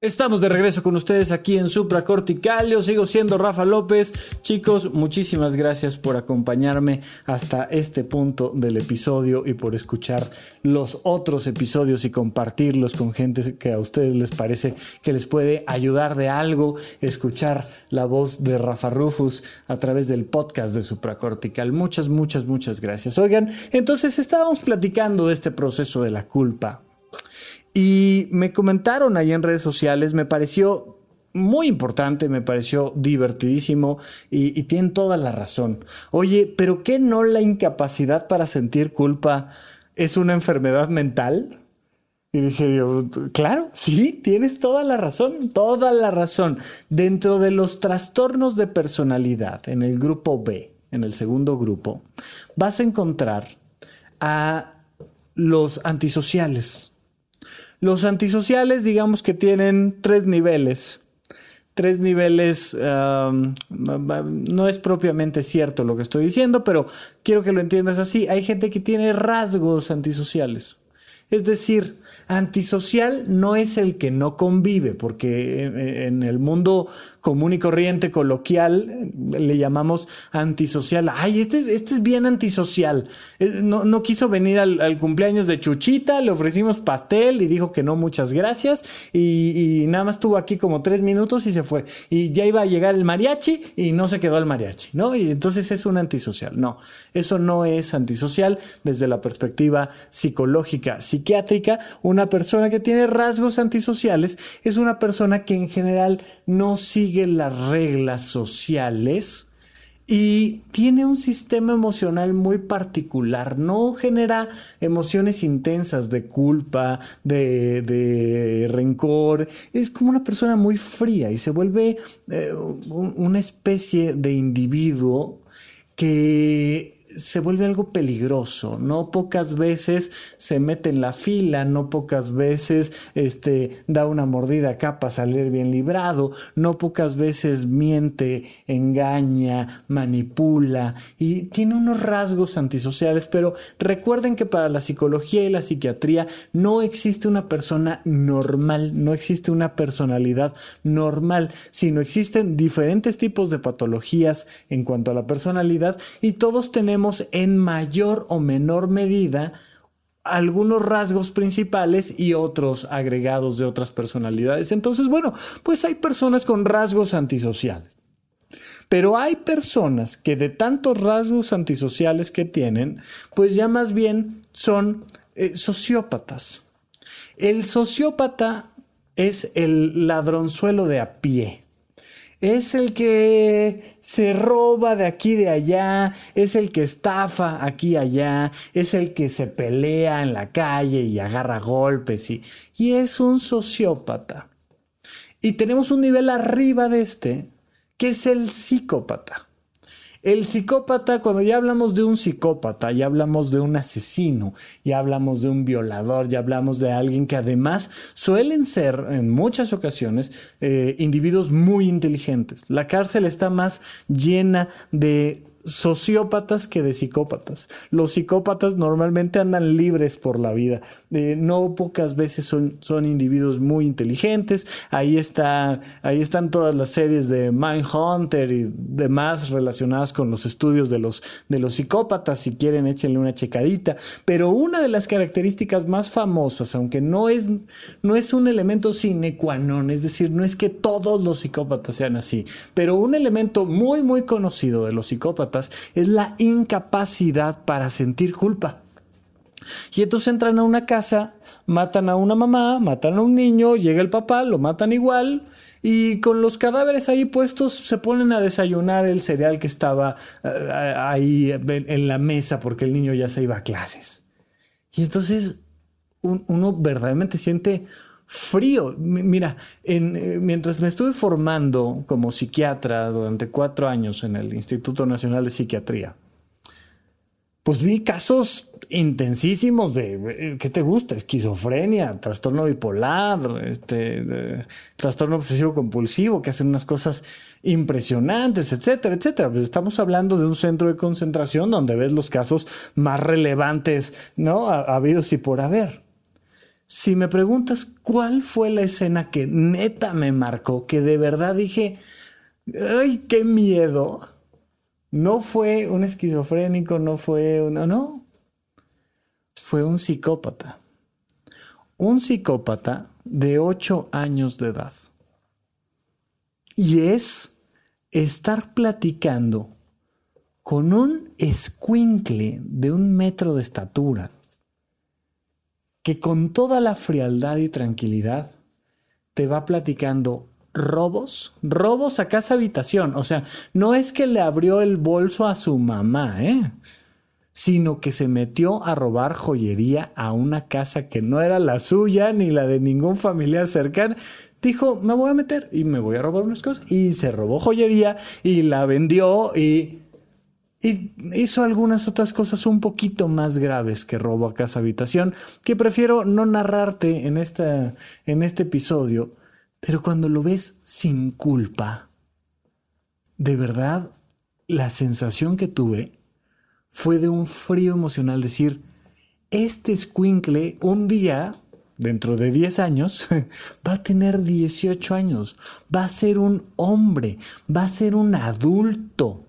Estamos de regreso con ustedes aquí en Supra Cortical. Yo sigo siendo Rafa López. Chicos, muchísimas gracias por acompañarme hasta este punto del episodio y por escuchar los otros episodios y compartirlos con gente que a ustedes les parece que les puede ayudar de algo. Escuchar la voz de Rafa Rufus a través del podcast de Supra Cortical. Muchas, muchas, muchas gracias. Oigan, entonces estábamos platicando de este proceso de la culpa y me comentaron ahí en redes sociales, me pareció muy importante, me pareció divertidísimo y, tienen toda la razón. Oye, pero ¿qué no la incapacidad para sentir culpa es una enfermedad mental? Y dije yo, claro, sí, tienes toda la razón, toda la razón. Dentro de los trastornos de personalidad, en el grupo B, en el segundo grupo, vas a encontrar a los antisociales. Los antisociales, digamos que tienen tres niveles. Tres niveles, no es propiamente cierto lo que estoy diciendo, pero quiero que lo entiendas así. Hay gente que tiene rasgos antisociales. Es decir, antisocial no es el que no convive, porque en el mundo común y corriente, coloquial, le llamamos antisocial. Ay, este, este es bien antisocial. No, no quiso venir al, cumpleaños de Chuchita, le ofrecimos pastel y dijo que no, muchas gracias. Y, nada más estuvo aquí como tres minutos y se fue. Y ya iba a llegar el mariachi y no se quedó el mariachi, ¿no? Y entonces es un antisocial. No, eso no es antisocial desde la perspectiva psicológica, psiquiátrica. Una persona que tiene rasgos antisociales es una persona que en general no sigue las reglas sociales y tiene un sistema emocional muy particular, no genera emociones intensas de culpa, de, rencor, es como una persona muy fría y se vuelve eh, una especie de individuo que se vuelve algo peligroso, no pocas veces se mete en la fila, no pocas veces este, da una mordida acá para salir bien librado, no pocas veces miente, engaña, manipula y tiene unos rasgos antisociales, pero recuerden que para la psicología y la psiquiatría no existe una persona normal, no existe una personalidad normal, sino existen diferentes tipos de patologías en cuanto a la personalidad y todos tenemos en mayor o menor medida algunos rasgos principales y otros agregados de otras personalidades. Entonces, bueno, pues hay personas con rasgos antisociales. Pero hay personas que de tantos rasgos antisociales que tienen, pues ya más bien son eh, sociópatas. El sociópata es el ladronzuelo de a pie es el que se roba de aquí de allá, es el que estafa aquí allá, es el que se pelea en la calle y agarra golpes y, y es un sociópata. Y tenemos un nivel arriba de este, que es el psicópata. El psicópata, cuando ya hablamos de un psicópata, ya hablamos de un asesino, ya hablamos de un violador, ya hablamos de alguien que además suelen ser en muchas ocasiones eh, individuos muy inteligentes. La cárcel está más llena de sociópatas que de psicópatas. Los psicópatas normalmente andan libres por la vida. Eh, no pocas veces son, son individuos muy inteligentes. Ahí, está, ahí están todas las series de Mindhunter y demás relacionadas con los estudios de los, de los psicópatas. Si quieren, échenle una checadita. Pero una de las características más famosas, aunque no es, no es un elemento sine qua non, es decir, no es que todos los psicópatas sean así, pero un elemento muy, muy conocido de los psicópatas es la incapacidad para sentir culpa. Y entonces entran a una casa, matan a una mamá, matan a un niño, llega el papá, lo matan igual, y con los cadáveres ahí puestos se ponen a desayunar el cereal que estaba eh, ahí en la mesa porque el niño ya se iba a clases. Y entonces uno verdaderamente siente frío. Mira, eh, mientras me estuve formando como psiquiatra durante cuatro años en el Instituto Nacional de Psiquiatría, pues vi casos intensísimos de, eh, ¿qué te gusta? Esquizofrenia, trastorno bipolar, este, trastorno obsesivo compulsivo, que hacen unas cosas impresionantes, etcétera, etcétera. Pues estamos hablando de un centro de concentración donde ves los casos más relevantes, ¿no? habidos y por haber. Si me preguntas cuál fue la escena que neta me marcó, que de verdad dije, ¡ay, qué miedo! No fue un esquizofrénico, no fue un... No, fue un psicópata. Un psicópata de 8 años de edad. Y es estar platicando con un escuincle de un metro de estatura que con toda la frialdad y tranquilidad te va platicando robos, robos a casa habitación. O sea, no es que le abrió el bolso a su mamá, ¿eh? sino que se metió a robar joyería a una casa que no era la suya ni la de ningún familiar cercano. Dijo, me voy a meter y me voy a robar unas cosas. Y se robó joyería y la vendió y y hizo algunas otras cosas un poquito más graves que robo a casa habitación, que prefiero no narrarte en, esta, en este episodio, pero cuando lo ves sin culpa, de verdad, la sensación que tuve fue de un frío emocional, decir, este squinkle un día, dentro de 10 años, *laughs* va a tener 18 años, va a ser un hombre, va a ser un adulto.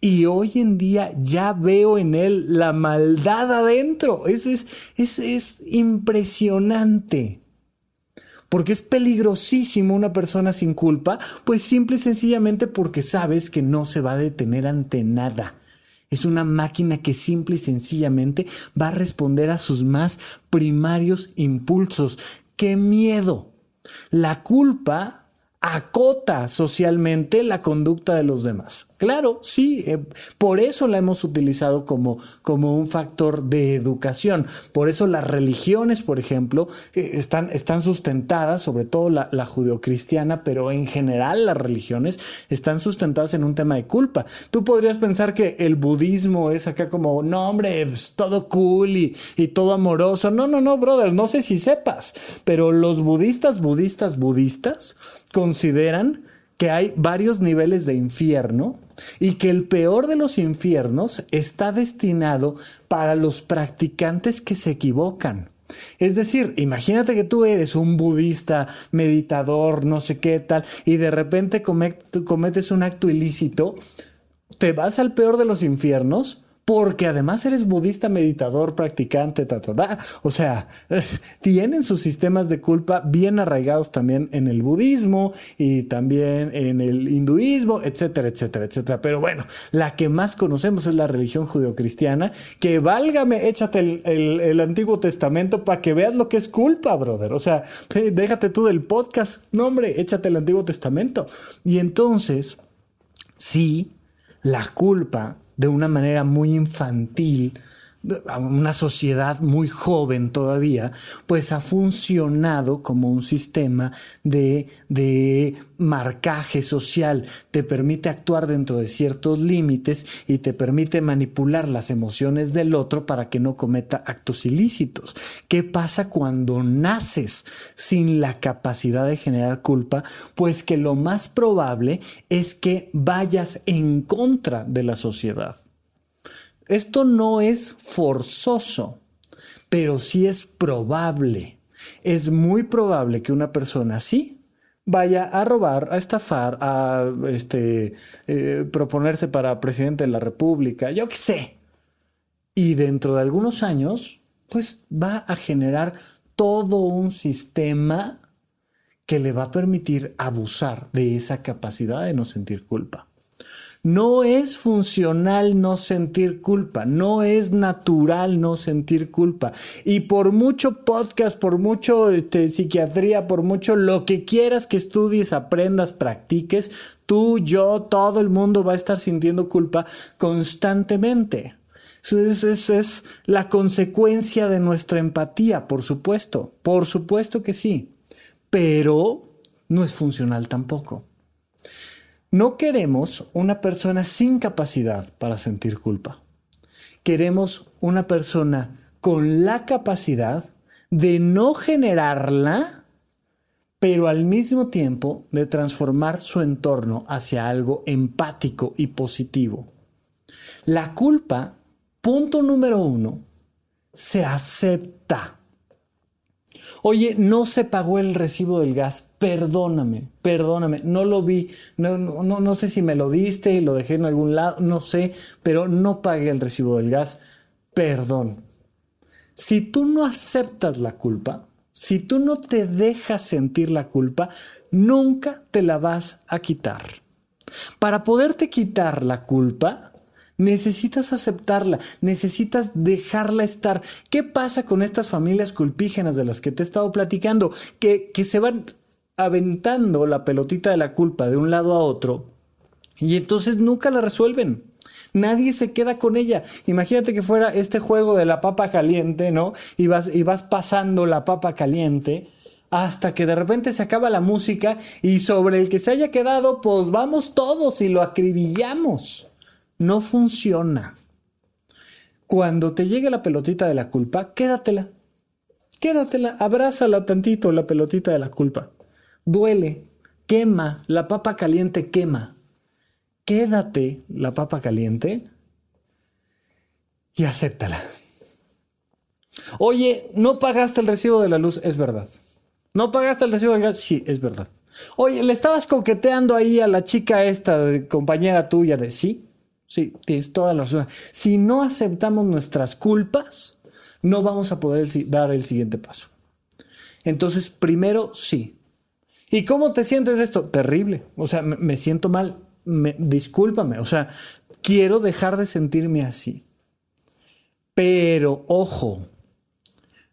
Y hoy en día ya veo en él la maldad adentro. Es, es, es, es impresionante porque es peligrosísimo una persona sin culpa, pues simple y sencillamente porque sabes que no se va a detener ante nada. Es una máquina que simple y sencillamente va a responder a sus más primarios impulsos. ¡Qué miedo! La culpa acota socialmente la conducta de los demás. Claro, sí, eh, por eso la hemos utilizado como, como un factor de educación. Por eso las religiones, por ejemplo, eh, están, están sustentadas, sobre todo la, la judeocristiana, pero en general las religiones están sustentadas en un tema de culpa. Tú podrías pensar que el budismo es acá como, no, hombre, pues, todo cool y, y todo amoroso. No, no, no, brother, no sé si sepas, pero los budistas, budistas, budistas consideran que hay varios niveles de infierno y que el peor de los infiernos está destinado para los practicantes que se equivocan. Es decir, imagínate que tú eres un budista, meditador, no sé qué tal, y de repente cometes un acto ilícito, te vas al peor de los infiernos porque además eres budista, meditador, practicante, ta, ta, O sea, *laughs* tienen sus sistemas de culpa bien arraigados también en el budismo y también en el hinduismo, etcétera, etcétera, etcétera. Pero bueno, la que más conocemos es la religión judeocristiana, que válgame, échate el, el Antiguo Testamento para que veas lo que es culpa, brother. O sea, *laughs* déjate tú del podcast. No, hombre, échate el Antiguo Testamento. Y entonces, sí, la culpa de una manera muy infantil, una sociedad muy joven todavía, pues ha funcionado como un sistema de, de, marcaje social, te permite actuar dentro de ciertos límites y te permite manipular las emociones del otro para que no cometa actos ilícitos. ¿Qué pasa cuando naces sin la capacidad de generar culpa? Pues que lo más probable es que vayas en contra de la sociedad. Esto no es forzoso, pero sí es probable. Es muy probable que una persona así vaya a robar, a estafar, a este, eh, proponerse para presidente de la República, yo qué sé. Y dentro de algunos años, pues va a generar todo un sistema que le va a permitir abusar de esa capacidad de no sentir culpa. No es funcional no sentir culpa, no es natural no sentir culpa. Y por mucho podcast, por mucho este, psiquiatría, por mucho lo que quieras que estudies, aprendas, practiques, tú, yo, todo el mundo va a estar sintiendo culpa constantemente. Eso es, la consecuencia de nuestra empatía, por supuesto, por supuesto que sí, pero no es funcional tampoco. No queremos una persona sin capacidad para sentir culpa. Queremos una persona con la capacidad de no generarla, pero al mismo tiempo de transformar su entorno hacia algo empático y positivo. La culpa, punto número uno, se acepta. Oye, no se pagó el recibo del gas, perdóname, perdóname, no lo vi, no, no, no sé si me lo diste y lo dejé en algún lado, no sé, pero no pagué el recibo del gas, perdón. Si tú no aceptas la culpa, si tú no te dejas sentir la culpa, nunca te la vas a quitar. Para poderte quitar la culpa, Necesitas aceptarla, necesitas dejarla estar. ¿Qué pasa con estas familias culpígenas de las que te he estado platicando? Que, que se van aventando la pelotita de la culpa de un lado a otro y entonces nunca la resuelven. Nadie se queda con ella. Imagínate que fuera este juego de la papa caliente, ¿no? Y vas, y vas pasando la papa caliente hasta que de repente se acaba la música y sobre el que se haya quedado, pues vamos todos y lo acribillamos no funciona. Cuando te llegue la pelotita de la culpa, quédatela. Quédatela, abrázala tantito la pelotita de la culpa. Duele, quema, la papa caliente quema. Quédate la papa caliente y acéptala. Oye, no pagaste el recibo de la luz, es verdad. No pagaste el recibo del gas, sí, es verdad. Oye, le estabas coqueteando ahí a la chica esta, compañera tuya, de sí, sí, tienes toda la razón. Si no aceptamos nuestras culpas, no vamos a poder dar el siguiente paso. Entonces, primero, sí. ¿Y cómo te sientes de esto? Terrible. O sea, me, siento mal. Me, discúlpame. O sea, quiero dejar de sentirme así. Pero, ojo,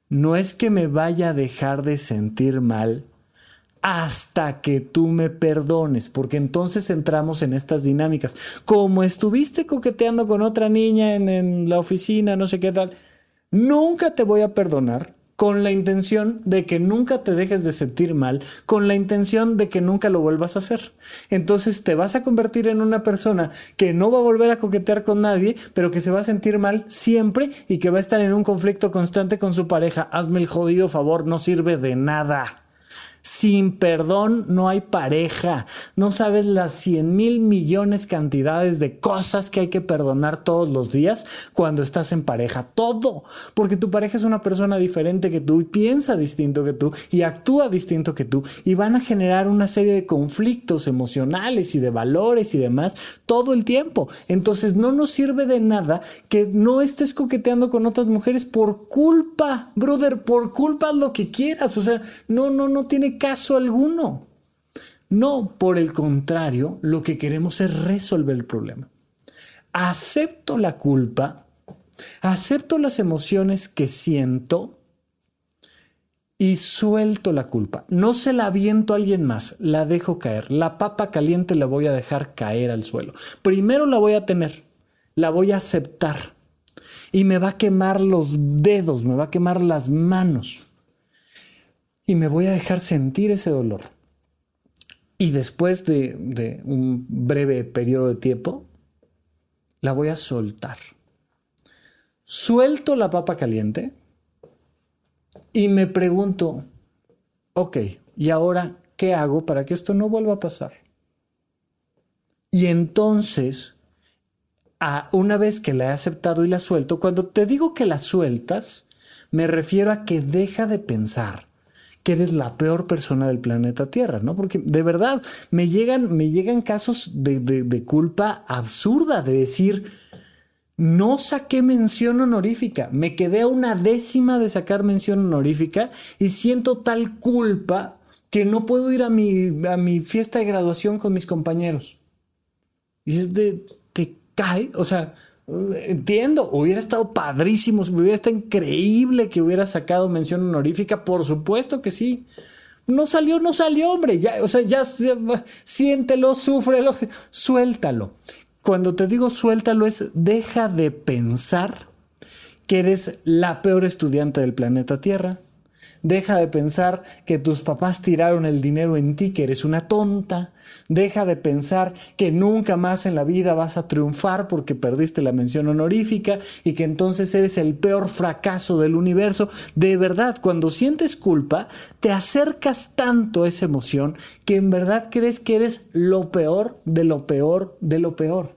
no es que me vaya a dejar de sentir mal hasta que tú me perdones, porque entonces entramos en estas dinámicas. Como estuviste coqueteando con otra niña en, la oficina, no sé qué tal, nunca te voy a perdonar con la intención de que nunca te dejes de sentir mal, con la intención de que nunca lo vuelvas a hacer. Entonces te vas a convertir en una persona que no va a volver a coquetear con nadie, pero que se va a sentir mal siempre y que va a estar en un conflicto constante con su pareja. Hazme el jodido favor, no sirve de nada. Sin perdón no hay pareja. No sabes las cien mil millones cantidades de cosas que hay que perdonar todos los días cuando estás en pareja. Todo. Porque tu pareja es una persona diferente que tú y piensa distinto que tú y actúa distinto que tú y van a generar una serie de conflictos emocionales y de valores y demás todo el tiempo. Entonces no nos sirve de nada que no estés coqueteando con otras mujeres por culpa, brother, por culpa lo que quieras. O sea, no, no, no tiene caso alguno. No, por el contrario, lo que queremos es resolver el problema. Acepto la culpa, acepto las emociones que siento y suelto la culpa. No se la aviento a alguien más, la dejo caer. La papa caliente la voy a dejar caer al suelo. Primero la voy a tener, la voy a aceptar y me va a quemar los dedos, me va a quemar las manos y me voy a dejar sentir ese dolor. Y después de, un breve periodo de tiempo, la voy a soltar. Suelto la papa caliente y me pregunto, ok, ¿y ahora qué hago para que esto no vuelva a pasar? Y entonces, a una vez que la he aceptado y la suelto, cuando te digo que la sueltas, me refiero a que deja de pensar que eres la peor persona del planeta Tierra, ¿no? Porque de verdad me llegan, me llegan casos de, de culpa absurda de decir, no saqué mención honorífica, me quedé a una décima de sacar mención honorífica y siento tal culpa que no puedo ir a mi, a mi fiesta de graduación con mis compañeros. Y es de, te cae, o sea, Entiendo, hubiera estado padrísimo, hubiera estado increíble que hubiera sacado mención honorífica, por supuesto que sí. No salió, no salió, hombre. Ya, o sea, ya, siéntelo, súfrelo, *laughs* suéltalo. Cuando te digo suéltalo es deja de pensar que eres la peor estudiante del planeta Tierra. Deja de pensar que tus papás tiraron el dinero en ti, que eres una tonta. Deja de pensar que nunca más en la vida vas a triunfar porque perdiste la mención honorífica y que entonces eres el peor fracaso del universo. De verdad, cuando sientes culpa, te acercas tanto a esa emoción que en verdad crees que eres lo peor de lo peor de lo peor.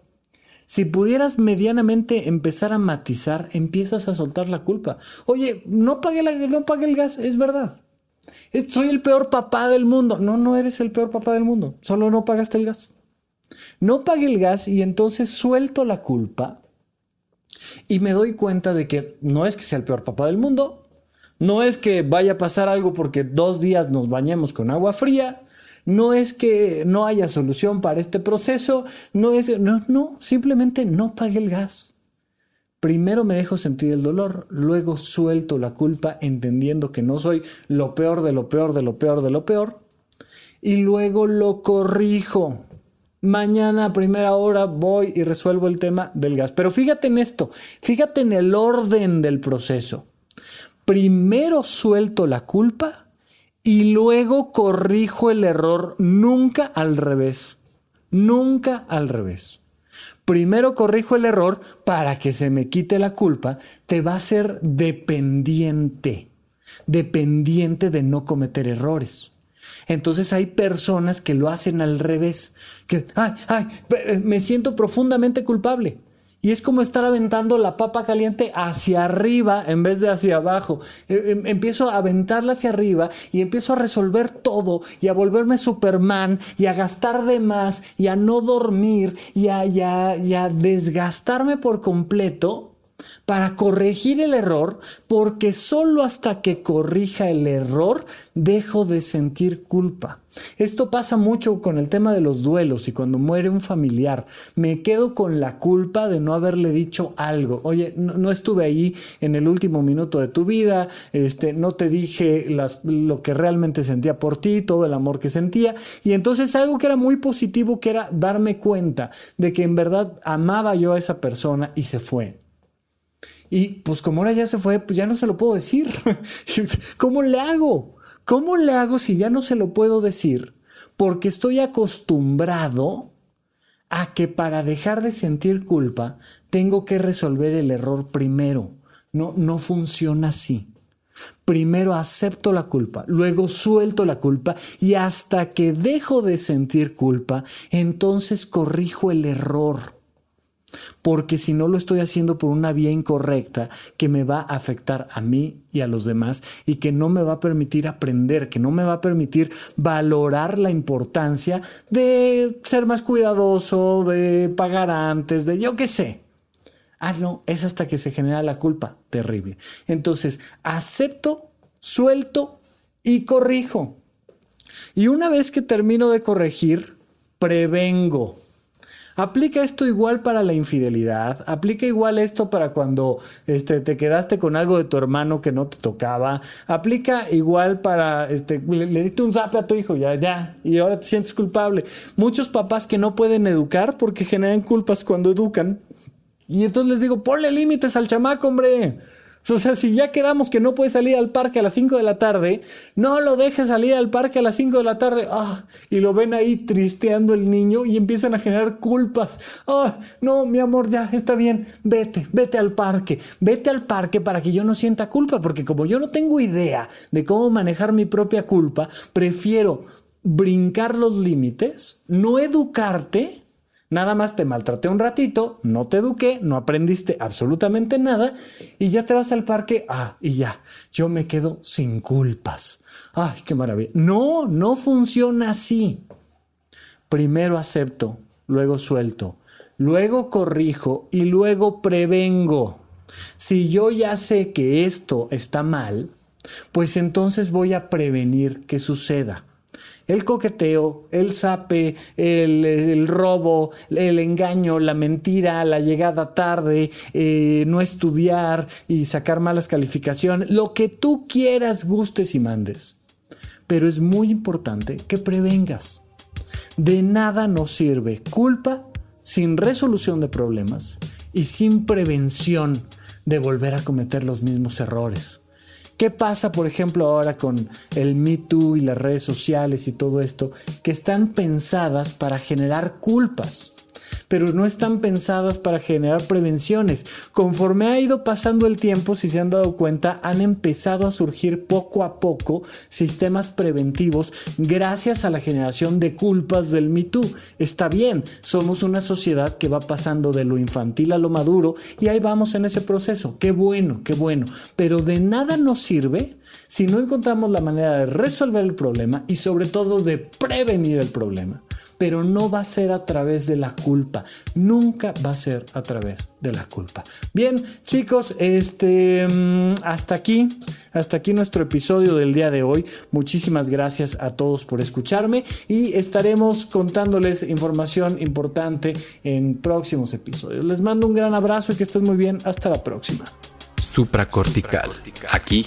Si pudieras medianamente empezar a matizar, empiezas a soltar la culpa. Oye, no pagué, la, no pagué el gas, es verdad. Soy el peor papá del mundo. No, no eres el peor papá del mundo. Solo no pagaste el gas. No pagué el gas y entonces suelto la culpa y me doy cuenta de que no es que sea el peor papá del mundo, no es que vaya a pasar algo porque dos días nos bañemos con agua fría, no es que no haya solución para este proceso, no es, no, no, simplemente no pague el gas. Primero me dejo sentir el dolor, luego suelto la culpa entendiendo que no soy lo peor de lo peor de lo peor de lo peor y luego lo corrijo. Mañana a primera hora voy y resuelvo el tema del gas. Pero fíjate en esto, fíjate en el orden del proceso. Primero suelto la culpa y luego corrijo el error nunca al revés. Nunca al revés. Primero corrijo el error para que se me quite la culpa, te va a ser dependiente, dependiente de no cometer errores. Entonces hay personas que lo hacen al revés, que, ay, ay, me siento profundamente culpable. Y es como estar aventando la papa caliente hacia arriba en vez de hacia abajo. E, em, empiezo a aventarla hacia arriba y empiezo a resolver todo y a volverme Superman y a gastar de más y a no dormir y a, y a desgastarme por completo para corregir el error, porque solo hasta que corrija el error dejo de sentir culpa. Esto pasa mucho con el tema de los duelos y cuando muere un familiar. Me quedo con la culpa de no haberle dicho algo. Oye, no, estuve ahí en el último minuto de tu vida, este, no te dije lo que realmente sentía por ti, todo el amor que sentía. Y entonces algo que era muy positivo, que era darme cuenta de que en verdad amaba yo a esa persona y se fue. Y pues como ahora ya se fue, pues ya no se lo puedo decir. *laughs* ¿Cómo le hago? ¿Cómo le hago si ya no se lo puedo decir? Porque estoy acostumbrado a que para dejar de sentir culpa tengo que resolver el error primero. No, no funciona así. Primero acepto la culpa, luego suelto la culpa y hasta que dejo de sentir culpa, entonces corrijo el error porque si no lo estoy haciendo por una vía incorrecta que me va a afectar a mí y a los demás y que no me va a permitir aprender, que no me va a permitir valorar la importancia de ser más cuidadoso, de pagar antes, de yo qué sé. Ah, no, es hasta que se genera la culpa. Terrible. Entonces, acepto, suelto y corrijo. Y una vez que termino de corregir, prevengo. Aplica esto igual para la infidelidad, aplica igual esto para cuando este, te quedaste con algo de tu hermano que no te tocaba, aplica igual para, este, le, diste un zape a tu hijo, ya, ya, y ahora te sientes culpable. Muchos papás que no pueden educar porque generan culpas cuando educan. Y entonces les digo, ponle límites al chamaco, hombre. O sea, si ya quedamos que no puede salir al parque a las 5 de la tarde, no lo dejes salir al parque a las 5 de la tarde. Ah, y lo ven ahí tristeando el niño y empiezan a generar culpas. Ah, no, mi amor, ya está bien. Vete, vete al parque. Vete al parque para que yo no sienta culpa, porque como yo no tengo idea de cómo manejar mi propia culpa, prefiero brincar los límites, no educarte Nada más te maltraté un ratito, no te eduqué, no aprendiste absolutamente nada y ya te vas al parque. Ah, y ya, yo me quedo sin culpas. Ay, qué maravilla. No, no funciona así. Primero acepto, luego suelto, luego corrijo y luego prevengo. Si yo ya sé que esto está mal, pues entonces voy a prevenir que suceda el coqueteo, el sape, el, robo, el engaño, la mentira, la llegada tarde, eh, no estudiar y sacar malas calificaciones, lo que tú quieras, gustes y mandes. Pero es muy importante que prevengas. De nada nos sirve culpa sin resolución de problemas y sin prevención de volver a cometer los mismos errores. ¿Qué pasa, por ejemplo, ahora con el Me Too y las redes sociales y todo esto? Que están pensadas para generar culpas pero no están pensadas para generar prevenciones. Conforme ha ido pasando el tiempo, si se han dado cuenta, han empezado a surgir poco a poco sistemas preventivos gracias a la generación de culpas del Me Too. Está bien, somos una sociedad que va pasando de lo infantil a lo maduro y ahí vamos en ese proceso. Qué bueno, qué bueno, pero de nada nos sirve si no encontramos la manera de resolver el problema y sobre todo de prevenir el problema pero no va a ser a través de la culpa. Nunca va a ser a través de la culpa. Bien, chicos, este mm, hasta aquí, hasta aquí nuestro episodio del día de hoy. Muchísimas gracias a todos por escucharme y estaremos contándoles información importante en próximos episodios. Les mando un gran abrazo y que estén muy bien. Hasta la próxima. Supracortical. Aquí